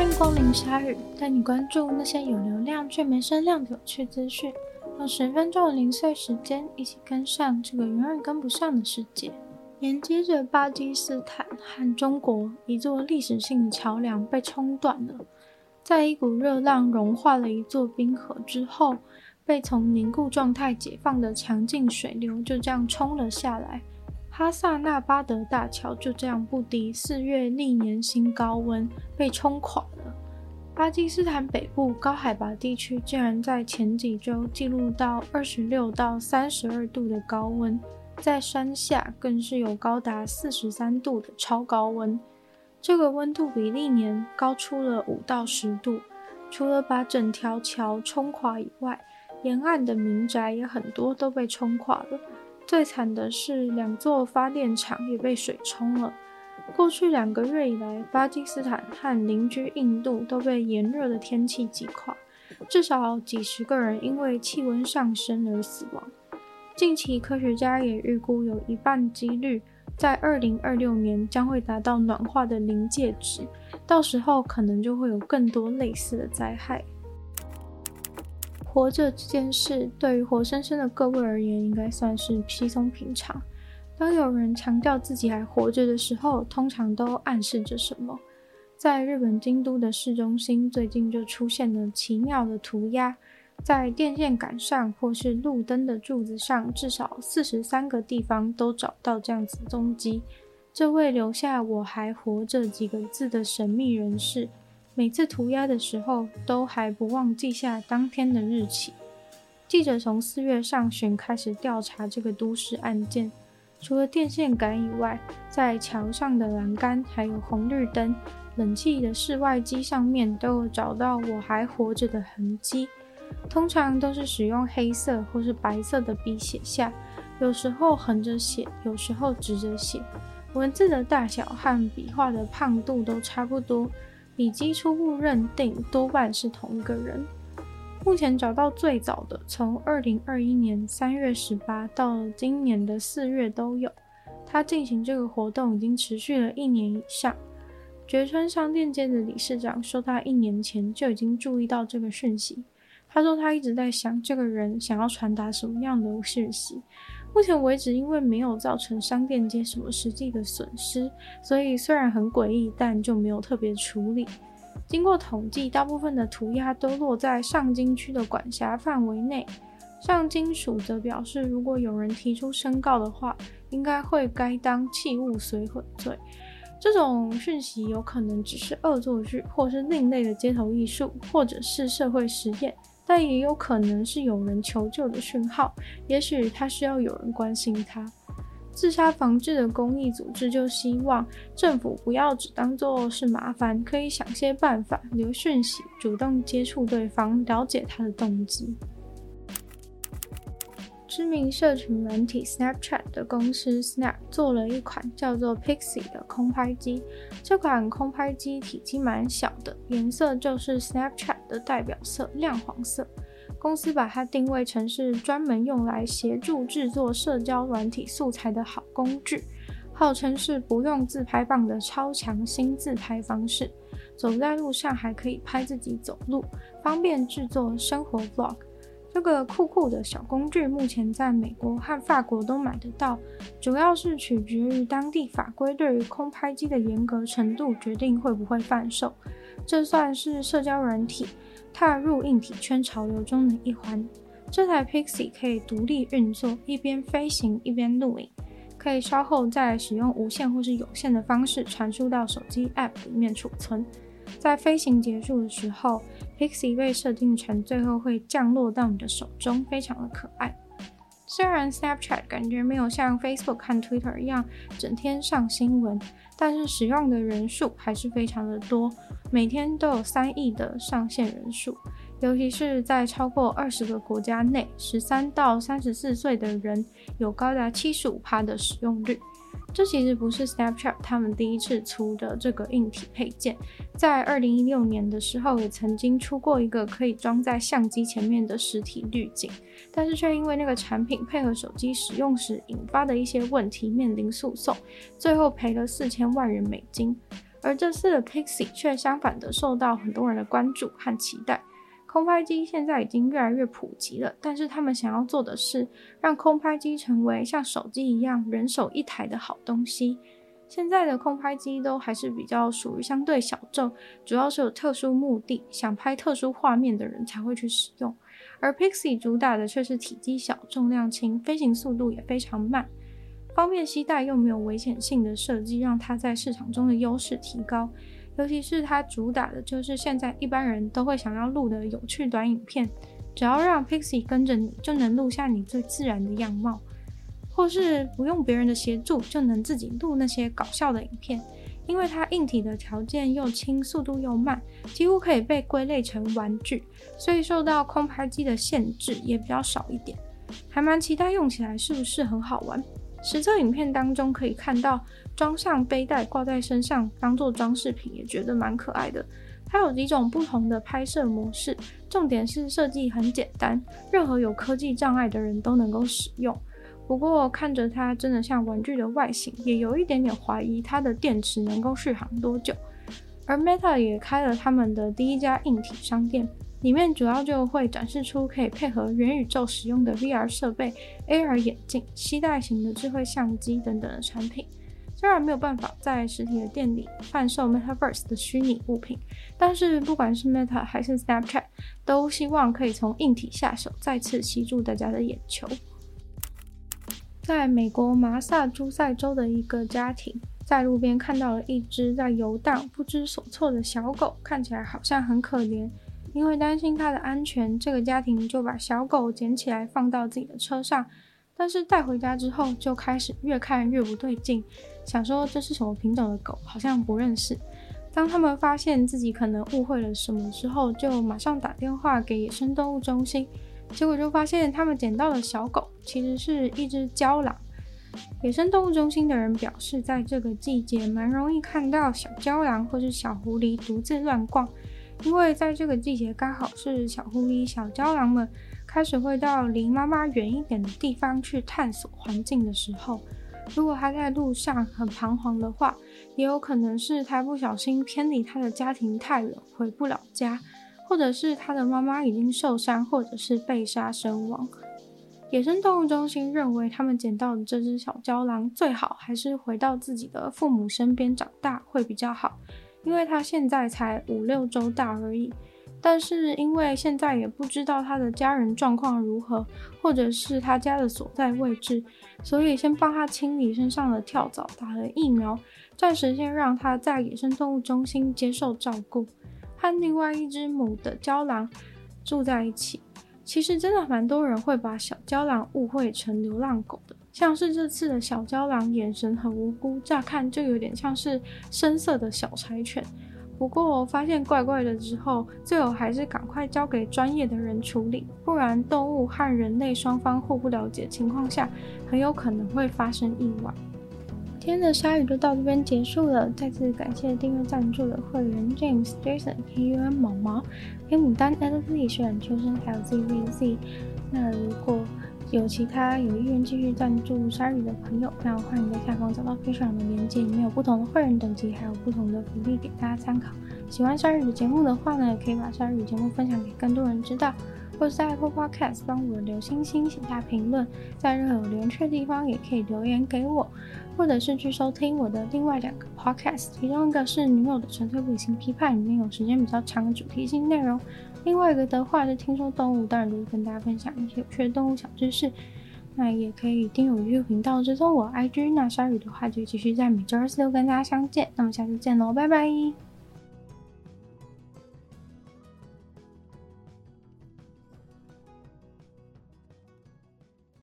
欢迎光临鲨语，带你关注那些有流量却没声量的有趣资讯。用十分钟的零碎时间，一起跟上这个永远跟不上的世界。连接着巴基斯坦和中国一座历史性的桥梁被冲断了，在一股热浪融化了一座冰河之后，被从凝固状态解放的强劲水流就这样冲了下来。哈萨纳巴德大桥就这样不敌四月历年新高温被冲垮了。巴基斯坦北部高海拔地区竟然在前几周记录到二十六到三十二度的高温，在山下更是有高达四十三度的超高温。这个温度比历年高出了五到十度。除了把整条桥冲垮以外，沿岸的民宅也很多都被冲垮了。最惨的是，两座发电厂也被水冲了。过去两个月以来，巴基斯坦和邻居印度都被炎热的天气击垮，至少几十个人因为气温上升而死亡。近期，科学家也预估有一半几率在二零二六年将会达到暖化的临界值，到时候可能就会有更多类似的灾害。活着这件事，对于活生生的各位而言，应该算是稀松平常。当有人强调自己还活着的时候，通常都暗示着什么？在日本京都的市中心，最近就出现了奇妙的涂鸦，在电线杆上或是路灯的柱子上，至少四十三个地方都找到这样子的踪迹。这位留下“我还活着”几个字的神秘人士。每次涂鸦的时候，都还不忘记下当天的日期。记者从四月上旬开始调查这个都市案件，除了电线杆以外，在墙上的栏杆、还有红绿灯、冷气的室外机上面，都有找到“我还活着”的痕迹。通常都是使用黑色或是白色的笔写下，有时候横着写，有时候直着写。文字的大小和笔画的胖度都差不多。已经初步认定多半是同一个人。目前找到最早的，从二零二一年三月十八到今年的四月都有。他进行这个活动已经持续了一年以上。堀川商店街的理事长说，他一年前就已经注意到这个讯息。他说他一直在想，这个人想要传达什么样的讯息。目前为止，因为没有造成商店街什么实际的损失，所以虽然很诡异，但就没有特别处理。经过统计，大部分的涂鸦都落在上京区的管辖范围内。上京署则表示，如果有人提出申告的话，应该会该当器物损毁罪。这种讯息有可能只是恶作剧，或是另类的街头艺术，或者是社会实验。但也有可能是有人求救的讯号，也许他需要有人关心他。自杀防治的公益组织就希望政府不要只当做是麻烦，可以想些办法，留讯息，主动接触对方，了解他的动机。知名社群软体 Snapchat 的公司 Snap 做了一款叫做 Pixie 的空拍机。这款空拍机体积蛮小的，颜色就是 Snapchat 的代表色——亮黄色。公司把它定位成是专门用来协助制作社交软体素材的好工具，号称是不用自拍棒的超强新自拍方式。走在路上还可以拍自己走路，方便制作生活 Vlog。这个酷酷的小工具目前在美国和法国都买得到，主要是取决于当地法规对于空拍机的严格程度，决定会不会贩售。这算是社交软体踏入硬体圈潮流中的一环。这台 Pixie 可以独立运作，一边飞行一边录影，可以稍后再使用无线或是有线的方式传输到手机 App 里面储存。在飞行结束的时候，Pixie 被设定成最后会降落到你的手中，非常的可爱。虽然 Snapchat 感觉没有像 Facebook 和 Twitter 一样整天上新闻，但是使用的人数还是非常的多，每天都有三亿的上线人数。尤其是在超过二十个国家内，十三到三十四岁的人有高达七十五趴的使用率。这其实不是 Snapchat 他们第一次出的这个硬体配件，在二零一六年的时候也曾经出过一个可以装在相机前面的实体滤镜，但是却因为那个产品配合手机使用时引发的一些问题面临诉讼，最后赔了四千万元美金。而这次的 Pixie 却相反的受到很多人的关注和期待。空拍机现在已经越来越普及了，但是他们想要做的是让空拍机成为像手机一样人手一台的好东西。现在的空拍机都还是比较属于相对小众，主要是有特殊目的，想拍特殊画面的人才会去使用。而 Pixie 主打的却是体积小、重量轻、飞行速度也非常慢。方便携带又没有危险性的设计，让它在市场中的优势提高。尤其是它主打的就是现在一般人都会想要录的有趣短影片，只要让 Pixie 跟着你，就能录下你最自然的样貌，或是不用别人的协助就能自己录那些搞笑的影片。因为它硬体的条件又轻，速度又慢，几乎可以被归类成玩具，所以受到空拍机的限制也比较少一点。还蛮期待用起来是不是很好玩。实测影片当中可以看到装上背带挂在身上当做装饰品，也觉得蛮可爱的。它有几种不同的拍摄模式，重点是设计很简单，任何有科技障碍的人都能够使用。不过看着它真的像玩具的外形，也有一点点怀疑它的电池能够续航多久。而 Meta 也开了他们的第一家硬体商店。里面主要就会展示出可以配合元宇宙使用的 VR 设备、AR 眼镜、携带型的智慧相机等等的产品。虽然没有办法在实体的店里贩售 Metaverse 的虚拟物品，但是不管是 Meta 还是 Snapchat，都希望可以从硬体下手，再次吸住大家的眼球。在美国麻萨诸塞州的一个家庭，在路边看到了一只在游荡、不知所措的小狗，看起来好像很可怜。因为担心它的安全，这个家庭就把小狗捡起来放到自己的车上。但是带回家之后，就开始越看越不对劲，想说这是什么品种的狗，好像不认识。当他们发现自己可能误会了什么之后，就马上打电话给野生动物中心。结果就发现他们捡到的小狗其实是一只郊狼。野生动物中心的人表示，在这个季节蛮容易看到小郊狼或是小狐狸独自乱逛。因为在这个季节，刚好是小狐狸、小郊狼们开始会到离妈妈远一点的地方去探索环境的时候。如果它在路上很彷徨的话，也有可能是它不小心偏离它的家庭太远，回不了家，或者是它的妈妈已经受伤，或者是被杀身亡。野生动物中心认为，他们捡到的这只小郊狼最好还是回到自己的父母身边长大会比较好。因为他现在才五六周大而已，但是因为现在也不知道他的家人状况如何，或者是他家的所在位置，所以先帮他清理身上的跳蚤，打了疫苗，暂时先让他在野生动物中心接受照顾，和另外一只母的郊狼住在一起。其实真的蛮多人会把小郊狼误会成流浪狗的。像是这次的小郊狼，眼神很无辜，乍看就有点像是深色的小柴犬。不过我发现怪怪的之后，最后还是赶快交给专业的人处理，不然动物和人类双方互不了解情况下，很有可能会发生意外。今天的鲨鱼就到这边结束了，再次感谢订阅赞助的会员 James、Jason、KUM、毛毛、黑牡丹、Ellie、雪染秋生还有 ZVZ。那如果有其他有意愿继续赞助鲨鱼的朋友，那欢迎在下方找到 Patreon 的链接，里面有不同的会员等级，还有不同的福利给大家参考。喜欢鲨鱼的节目的话呢，也可以把鲨鱼节目分享给更多人知道，或者在 Apple Podcast 帮我留星星、写下评论，在任何有留言区的地方也可以留言给我，或者是去收听我的另外两个 Podcast，其中一个是女友的纯粹理性批判，里面有时间比较长的主题性内容。另外一个的话是听说动物，当然就是跟大家分享一些有趣的动物小知识。那也可以订阅我 u 频道，追踪我 IG。那鲨鱼的话就继续在每周二、四、六跟大家相见。那么下次见喽，拜拜。